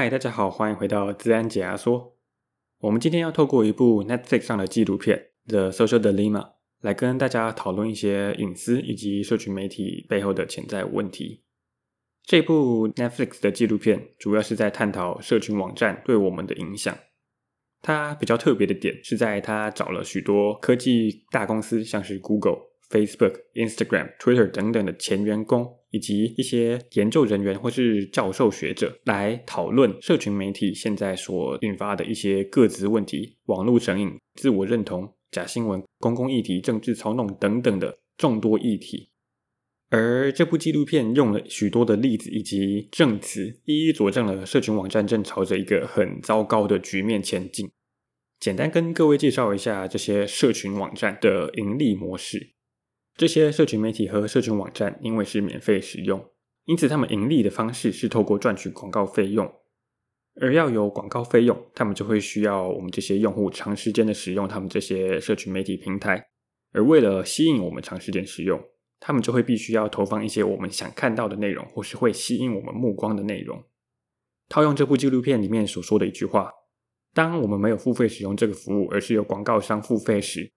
嗨，大家好，欢迎回到资安解压缩。我们今天要透过一部 Netflix 上的纪录片《The Social Dilemma》来跟大家讨论一些隐私以及社群媒体背后的潜在问题。这部 Netflix 的纪录片主要是在探讨社群网站对我们的影响。它比较特别的点是在它找了许多科技大公司，像是 Google、Facebook、Instagram、Twitter 等等的前员工。以及一些研究人员或是教授学者来讨论社群媒体现在所引发的一些个资问题、网络成瘾、自我认同、假新闻、公共议题、政治操弄等等的众多议题。而这部纪录片用了许多的例子以及证词，一一佐证了社群网站正朝着一个很糟糕的局面前进。简单跟各位介绍一下这些社群网站的盈利模式。这些社群媒体和社群网站因为是免费使用，因此他们盈利的方式是透过赚取广告费用。而要有广告费用，他们就会需要我们这些用户长时间的使用他们这些社群媒体平台。而为了吸引我们长时间使用，他们就会必须要投放一些我们想看到的内容，或是会吸引我们目光的内容。套用这部纪录片里面所说的一句话：当我们没有付费使用这个服务，而是由广告商付费时，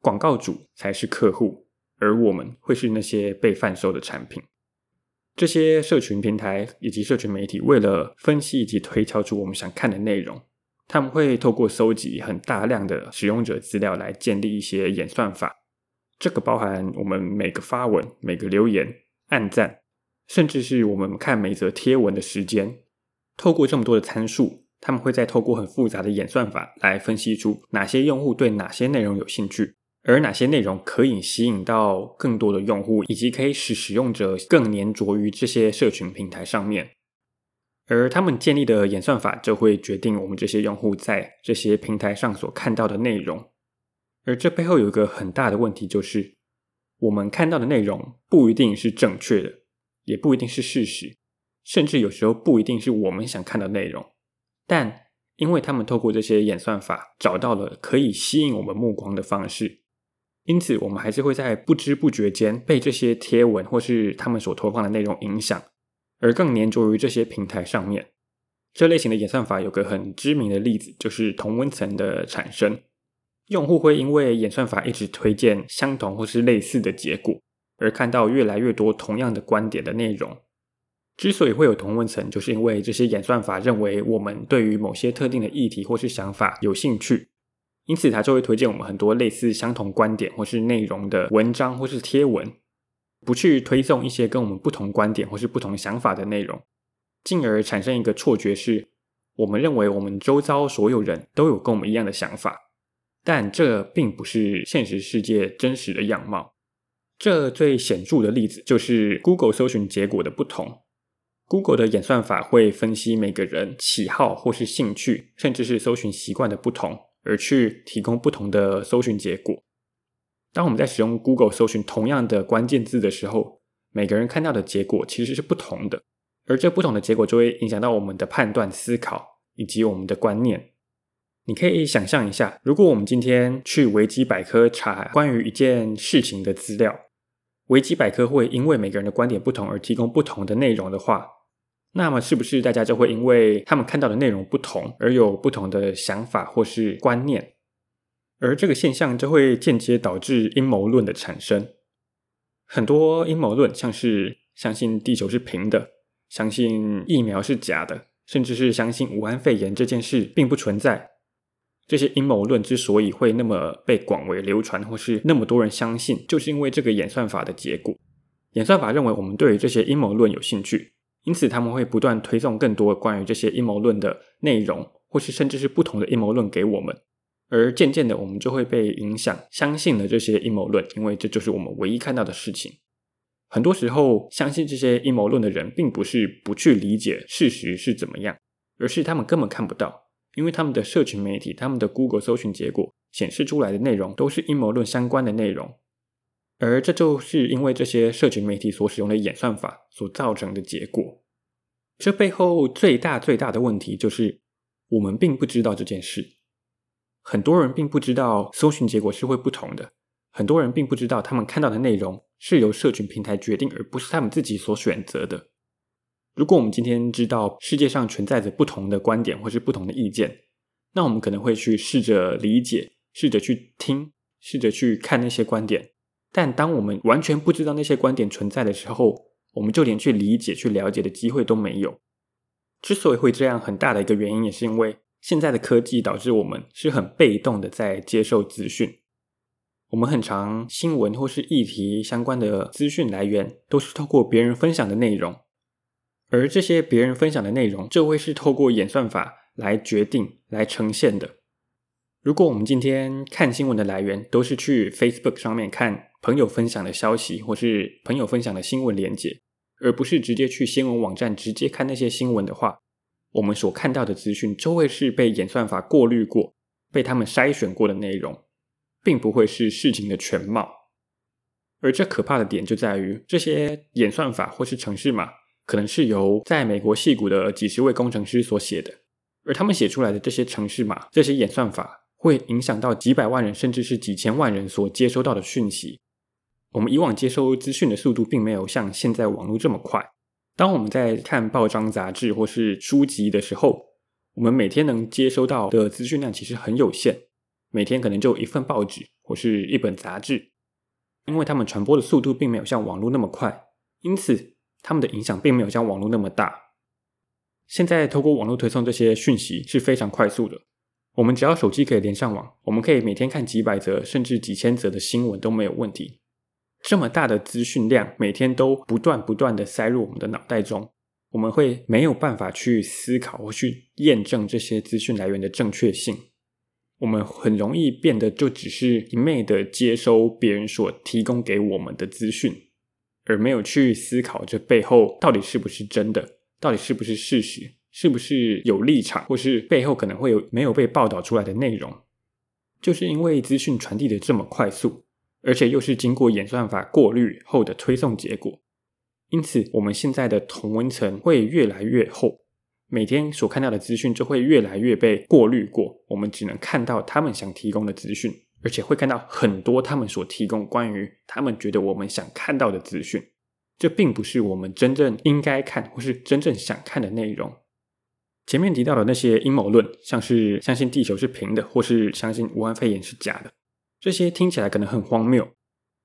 广告主才是客户。而我们会是那些被贩售的产品。这些社群平台以及社群媒体，为了分析以及推敲出我们想看的内容，他们会透过搜集很大量的使用者资料来建立一些演算法。这个包含我们每个发文、每个留言、按赞，甚至是我们看每则贴文的时间。透过这么多的参数，他们会再透过很复杂的演算法来分析出哪些用户对哪些内容有兴趣。而哪些内容可以吸引到更多的用户，以及可以使使用者更黏着于这些社群平台上面，而他们建立的演算法就会决定我们这些用户在这些平台上所看到的内容。而这背后有一个很大的问题，就是我们看到的内容不一定是正确的，也不一定是事实，甚至有时候不一定是我们想看的内容。但因为他们透过这些演算法找到了可以吸引我们目光的方式。因此，我们还是会在不知不觉间被这些贴文或是他们所投放的内容影响，而更黏着于这些平台上面。这类型的演算法有个很知名的例子，就是同温层的产生。用户会因为演算法一直推荐相同或是类似的结果，而看到越来越多同样的观点的内容。之所以会有同温层，就是因为这些演算法认为我们对于某些特定的议题或是想法有兴趣。因此，他就会推荐我们很多类似相同观点或是内容的文章或是贴文，不去推送一些跟我们不同观点或是不同想法的内容，进而产生一个错觉是，我们认为我们周遭所有人都有跟我们一样的想法，但这并不是现实世界真实的样貌。这最显著的例子就是 Google 搜寻结果的不同。Google 的演算法会分析每个人喜好或是兴趣，甚至是搜寻习惯的不同。而去提供不同的搜寻结果。当我们在使用 Google 搜寻同样的关键字的时候，每个人看到的结果其实是不同的，而这不同的结果就会影响到我们的判断、思考以及我们的观念。你可以想象一下，如果我们今天去维基百科查关于一件事情的资料，维基百科会因为每个人的观点不同而提供不同的内容的话，那么，是不是大家就会因为他们看到的内容不同，而有不同的想法或是观念？而这个现象就会间接导致阴谋论的产生。很多阴谋论，像是相信地球是平的，相信疫苗是假的，甚至是相信武汉肺炎这件事并不存在。这些阴谋论之所以会那么被广为流传，或是那么多人相信，就是因为这个演算法的结果。演算法认为我们对于这些阴谋论有兴趣。因此，他们会不断推送更多关于这些阴谋论的内容，或是甚至是不同的阴谋论给我们。而渐渐的，我们就会被影响，相信了这些阴谋论，因为这就是我们唯一看到的事情。很多时候，相信这些阴谋论的人，并不是不去理解事实是怎么样，而是他们根本看不到，因为他们的社群媒体、他们的 Google 搜寻结果显示出来的内容，都是阴谋论相关的内容。而这就是因为这些社群媒体所使用的演算法所造成的结果。这背后最大最大的问题就是，我们并不知道这件事。很多人并不知道搜寻结果是会不同的，很多人并不知道他们看到的内容是由社群平台决定，而不是他们自己所选择的。如果我们今天知道世界上存在着不同的观点或是不同的意见，那我们可能会去试着理解，试着去听，试着去看那些观点。但当我们完全不知道那些观点存在的时候，我们就连去理解、去了解的机会都没有。之所以会这样，很大的一个原因也是因为现在的科技导致我们是很被动的在接受资讯。我们很常新闻或是议题相关的资讯来源都是透过别人分享的内容。而这些别人分享的内容，就会是透过演算法来决定、来呈现的。如果我们今天看新闻的来源都是去 Facebook 上面看朋友分享的消息，或是朋友分享的新闻连接，而不是直接去新闻网站直接看那些新闻的话，我们所看到的资讯就会是被演算法过滤过、被他们筛选过的内容，并不会是事情的全貌。而这可怕的点就在于，这些演算法或是程式码。可能是由在美国矽谷的几十位工程师所写的，而他们写出来的这些程式码、这些演算法，会影响到几百万人，甚至是几千万人所接收到的讯息。我们以往接收资讯的速度，并没有像现在网络这么快。当我们在看报章杂志或是书籍的时候，我们每天能接收到的资讯量其实很有限，每天可能就一份报纸或是一本杂志，因为他们传播的速度并没有像网络那么快，因此。他们的影响并没有像网络那么大。现在透过网络推送这些讯息是非常快速的。我们只要手机可以连上网，我们可以每天看几百则甚至几千则的新闻都没有问题。这么大的资讯量，每天都不断不断的塞入我们的脑袋中，我们会没有办法去思考或去验证这些资讯来源的正确性。我们很容易变得就只是一昧的接收别人所提供给我们的资讯。而没有去思考这背后到底是不是真的，到底是不是事实，是不是有立场，或是背后可能会有没有被报道出来的内容。就是因为资讯传递的这么快速，而且又是经过演算法过滤后的推送结果，因此我们现在的同温层会越来越厚，每天所看到的资讯就会越来越被过滤过，我们只能看到他们想提供的资讯。而且会看到很多他们所提供关于他们觉得我们想看到的资讯，这并不是我们真正应该看或是真正想看的内容。前面提到的那些阴谋论，像是相信地球是平的，或是相信武汉肺炎是假的，这些听起来可能很荒谬。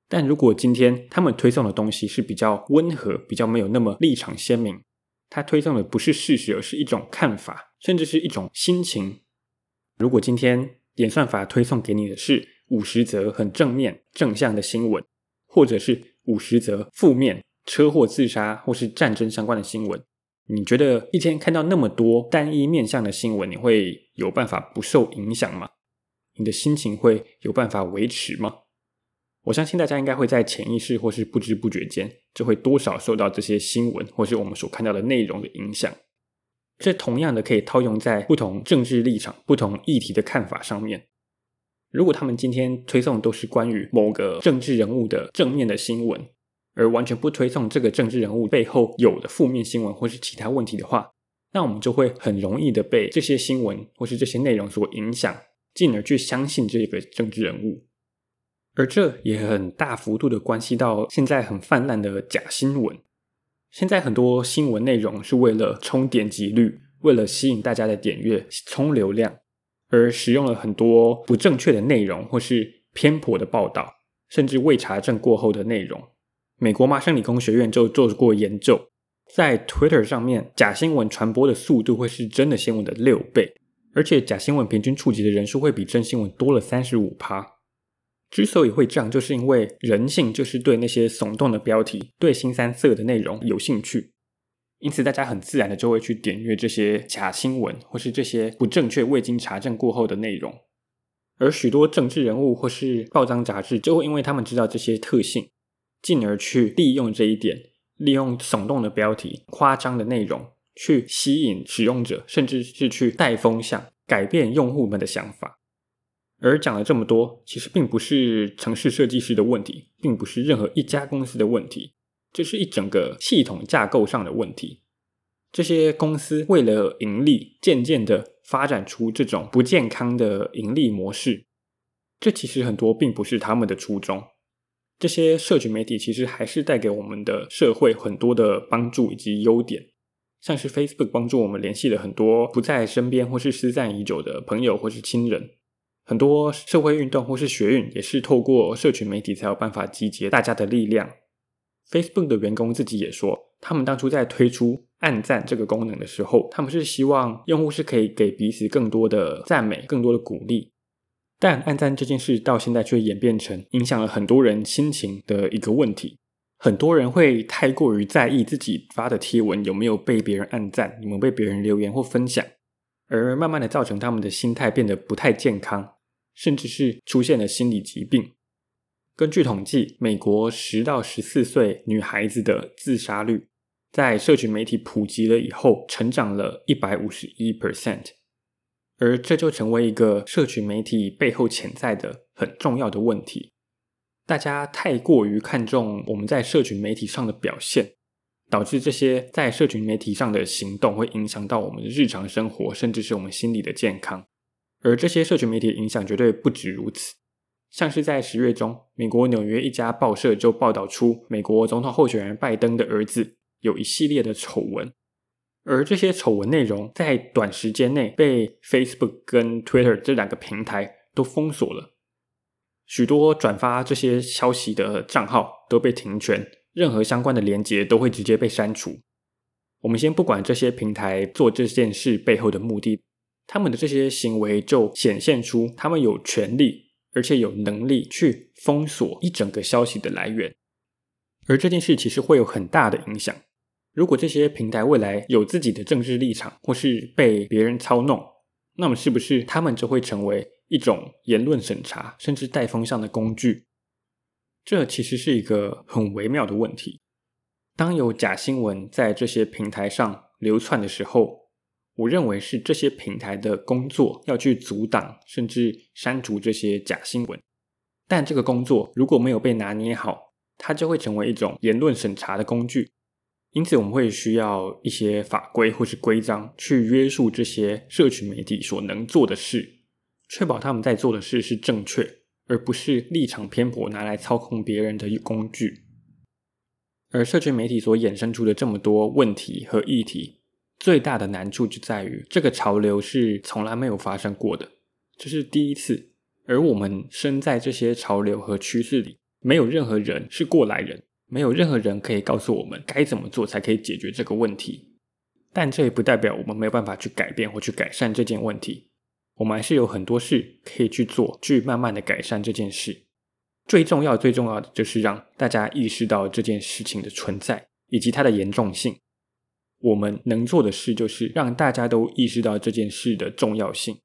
但如果今天他们推送的东西是比较温和，比较没有那么立场鲜明，他推送的不是事实，而是一种看法，甚至是一种心情。如果今天，演算法推送给你的是五十则很正面、正向的新闻，或者是五十则负面、车祸、自杀或是战争相关的新闻。你觉得一天看到那么多单一面向的新闻，你会有办法不受影响吗？你的心情会有办法维持吗？我相信大家应该会在潜意识或是不知不觉间，就会多少受到这些新闻或是我们所看到的内容的影响。这同样的可以套用在不同政治立场、不同议题的看法上面。如果他们今天推送都是关于某个政治人物的正面的新闻，而完全不推送这个政治人物背后有的负面新闻或是其他问题的话，那我们就会很容易的被这些新闻或是这些内容所影响，进而去相信这个政治人物。而这也很大幅度的关系到现在很泛滥的假新闻。现在很多新闻内容是为了冲点击率，为了吸引大家的点阅、冲流量，而使用了很多不正确的内容，或是偏颇的报道，甚至未查证过后的内容。美国麻省理工学院就做过研究，在 Twitter 上面，假新闻传播的速度会是真的新闻的六倍，而且假新闻平均触及的人数会比真新闻多了三十五趴。之所以会这样，就是因为人性就是对那些耸动的标题、对新三色的内容有兴趣，因此大家很自然的就会去点阅这些假新闻，或是这些不正确、未经查证过后的内容。而许多政治人物或是报章杂志，就会因为他们知道这些特性，进而去利用这一点，利用耸动的标题、夸张的内容，去吸引使用者，甚至是去带风向，改变用户们的想法。而讲了这么多，其实并不是城市设计师的问题，并不是任何一家公司的问题，这是一整个系统架构上的问题。这些公司为了盈利，渐渐的发展出这种不健康的盈利模式。这其实很多并不是他们的初衷。这些社群媒体其实还是带给我们的社会很多的帮助以及优点，像是 Facebook 帮助我们联系了很多不在身边或是失散已久的朋友或是亲人。很多社会运动或是学运也是透过社群媒体才有办法集结大家的力量。Facebook 的员工自己也说，他们当初在推出按赞这个功能的时候，他们是希望用户是可以给彼此更多的赞美、更多的鼓励。但按赞这件事到现在却演变成影响了很多人心情的一个问题。很多人会太过于在意自己发的贴文有没有被别人按赞，有没有被别人留言或分享，而慢慢的造成他们的心态变得不太健康，甚至是出现了心理疾病。根据统计，美国十到十四岁女孩子的自杀率，在社群媒体普及了以后，成长了一百五十一 percent，而这就成为一个社群媒体背后潜在的很重要的问题。大家太过于看重我们在社群媒体上的表现，导致这些在社群媒体上的行动会影响到我们的日常生活，甚至是我们心理的健康。而这些社群媒体的影响绝对不止如此。像是在十月中，美国纽约一家报社就报道出美国总统候选人拜登的儿子有一系列的丑闻，而这些丑闻内容在短时间内被 Facebook 跟 Twitter 这两个平台都封锁了。许多转发这些消息的账号都被停权，任何相关的连接都会直接被删除。我们先不管这些平台做这件事背后的目的，他们的这些行为就显现出他们有权利而且有能力去封锁一整个消息的来源。而这件事其实会有很大的影响。如果这些平台未来有自己的政治立场，或是被别人操弄，那么是不是他们就会成为一种言论审查，甚至带风向的工具，这其实是一个很微妙的问题。当有假新闻在这些平台上流窜的时候，我认为是这些平台的工作要去阻挡，甚至删除这些假新闻。但这个工作如果没有被拿捏好，它就会成为一种言论审查的工具。因此，我们会需要一些法规或是规章去约束这些社群媒体所能做的事。确保他们在做的事是正确，而不是立场偏颇拿来操控别人的工具。而社群媒体所衍生出的这么多问题和议题，最大的难处就在于这个潮流是从来没有发生过的，这是第一次。而我们身在这些潮流和趋势里，没有任何人是过来人，没有任何人可以告诉我们该怎么做才可以解决这个问题。但这也不代表我们没有办法去改变或去改善这件问题。我们还是有很多事可以去做，去慢慢的改善这件事。最重要、最重要的就是让大家意识到这件事情的存在以及它的严重性。我们能做的事就是让大家都意识到这件事的重要性。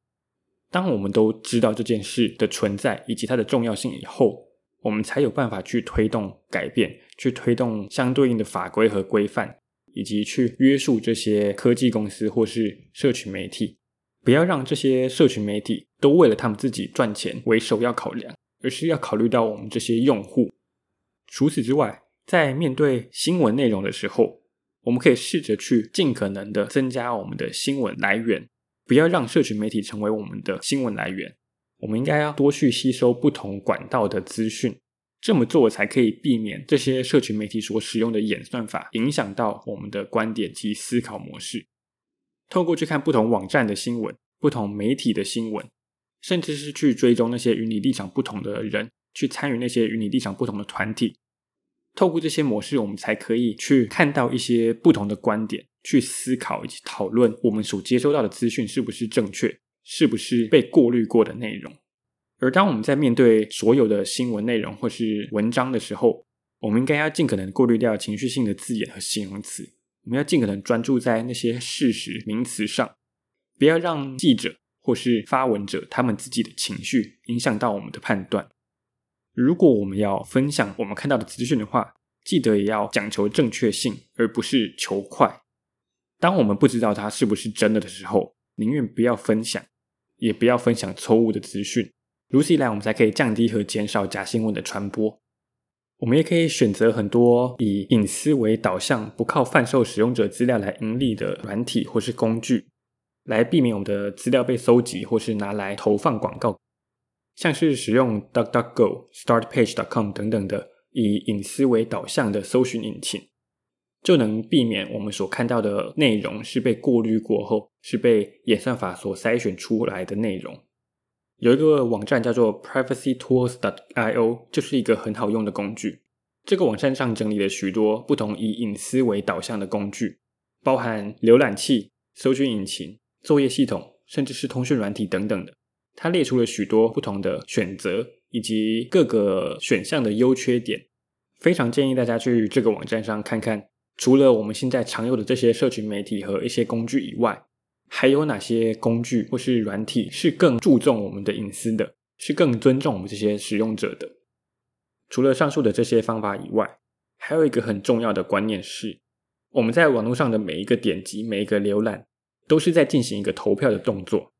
当我们都知道这件事的存在以及它的重要性以后，我们才有办法去推动改变，去推动相对应的法规和规范，以及去约束这些科技公司或是社群媒体。不要让这些社群媒体都为了他们自己赚钱为首要考量，而是要考虑到我们这些用户。除此之外，在面对新闻内容的时候，我们可以试着去尽可能的增加我们的新闻来源，不要让社群媒体成为我们的新闻来源。我们应该要多去吸收不同管道的资讯，这么做才可以避免这些社群媒体所使用的演算法影响到我们的观点及思考模式。透过去看不同网站的新闻、不同媒体的新闻，甚至是去追踪那些与你立场不同的人，去参与那些与你立场不同的团体。透过这些模式，我们才可以去看到一些不同的观点，去思考以及讨论我们所接收到的资讯是不是正确，是不是被过滤过的内容。而当我们在面对所有的新闻内容或是文章的时候，我们应该要尽可能过滤掉情绪性的字眼和形容词。我们要尽可能专注在那些事实名词上，不要让记者或是发文者他们自己的情绪影响到我们的判断。如果我们要分享我们看到的资讯的话，记得也要讲求正确性，而不是求快。当我们不知道它是不是真的的时候，宁愿不要分享，也不要分享错误的资讯。如此一来，我们才可以降低和减少假新闻的传播。我们也可以选择很多以隐私为导向、不靠贩售使用者资料来盈利的软体或是工具，来避免我们的资料被搜集或是拿来投放广告。像是使用 DuckDuckGo、StartPage.com 等等的以隐私为导向的搜寻引擎。就能避免我们所看到的内容是被过滤过后，是被演算法所筛选出来的内容。有一个网站叫做 PrivacyTools.io，就是一个很好用的工具。这个网站上整理了许多不同以隐私为导向的工具，包含浏览器、搜寻引擎、作业系统，甚至是通讯软体等等的。它列出了许多不同的选择以及各个选项的优缺点，非常建议大家去这个网站上看看。除了我们现在常用的这些社群媒体和一些工具以外，还有哪些工具或是软体是更注重我们的隐私的，是更尊重我们这些使用者的？除了上述的这些方法以外，还有一个很重要的观念是，我们在网络上的每一个点击、每一个浏览，都是在进行一个投票的动作。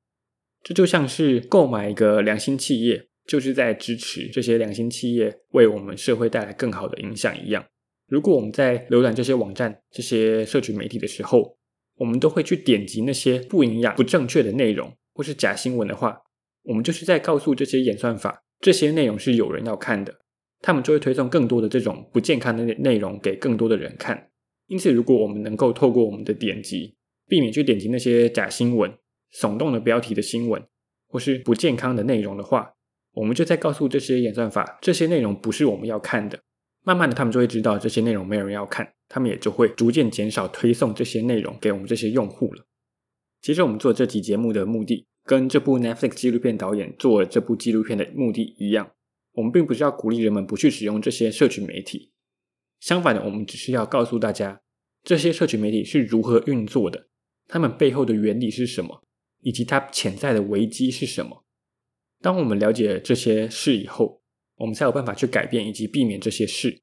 这就像是购买一个良心企业，就是在支持这些良心企业为我们社会带来更好的影响一样。如果我们在浏览这些网站、这些社群媒体的时候，我们都会去点击那些不营养、不正确的内容，或是假新闻的话，我们就是在告诉这些演算法，这些内容是有人要看的，他们就会推送更多的这种不健康的内容给更多的人看。因此，如果我们能够透过我们的点击，避免去点击那些假新闻、耸动的标题的新闻，或是不健康的内容的话，我们就在告诉这些演算法，这些内容不是我们要看的。慢慢的，他们就会知道这些内容没有人要看，他们也就会逐渐减少推送这些内容给我们这些用户了。其实我们做这期节目的目的，跟这部 Netflix 纪录片导演做这部纪录片的目的一样，我们并不是要鼓励人们不去使用这些社群媒体，相反的，我们只是要告诉大家，这些社群媒体是如何运作的，他们背后的原理是什么，以及它潜在的危机是什么。当我们了解这些事以后，我们才有办法去改变以及避免这些事。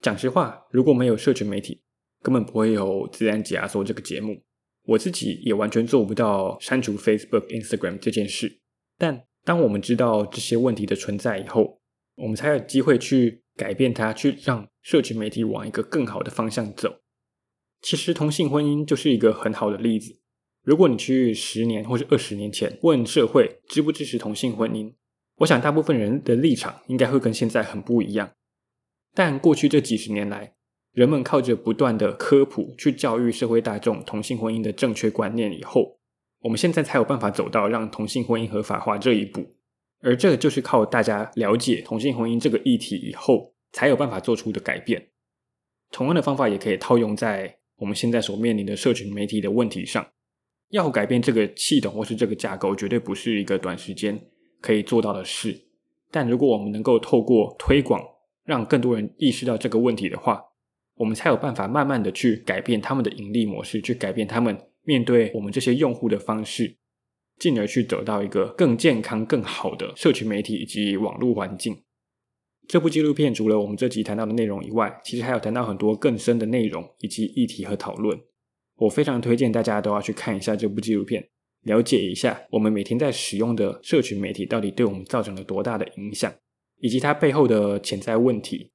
讲实话，如果没有社群媒体，根本不会有自然解压缩这个节目。我自己也完全做不到删除 Facebook、Instagram 这件事。但当我们知道这些问题的存在以后，我们才有机会去改变它，去让社群媒体往一个更好的方向走。其实同性婚姻就是一个很好的例子。如果你去十年或是二十年前问社会支不支持同性婚姻，我想，大部分人的立场应该会跟现在很不一样。但过去这几十年来，人们靠着不断的科普去教育社会大众同性婚姻的正确观念以后，我们现在才有办法走到让同性婚姻合法化这一步。而这就是靠大家了解同性婚姻这个议题以后，才有办法做出的改变。同样的方法也可以套用在我们现在所面临的社群媒体的问题上。要改变这个系统或是这个架构，绝对不是一个短时间可以做到的事，但如果我们能够透过推广，让更多人意识到这个问题的话，我们才有办法慢慢的去改变他们的盈利模式，去改变他们面对我们这些用户的方式，进而去得到一个更健康、更好的社群媒体以及网络环境。这部纪录片除了我们这集谈到的内容以外，其实还有谈到很多更深的内容以及议题和讨论。我非常推荐大家都要去看一下这部纪录片。了解一下我们每天在使用的社群媒体到底对我们造成了多大的影响，以及它背后的潜在问题。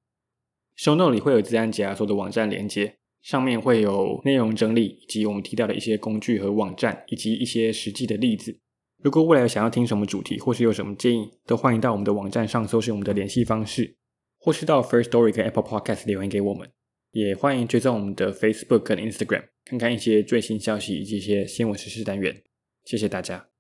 Show Note 里会有资安解压缩的网站连接，上面会有内容整理，以及我们提到的一些工具和网站，以及一些实际的例子。如果未来想要听什么主题，或是有什么建议，都欢迎到我们的网站上搜寻我们的联系方式，或是到 First Story 跟 Apple Podcast 留言给我们。也欢迎追踪我们的 Facebook 跟 Instagram，看看一些最新消息以及一些新闻时事单元。谢谢大家。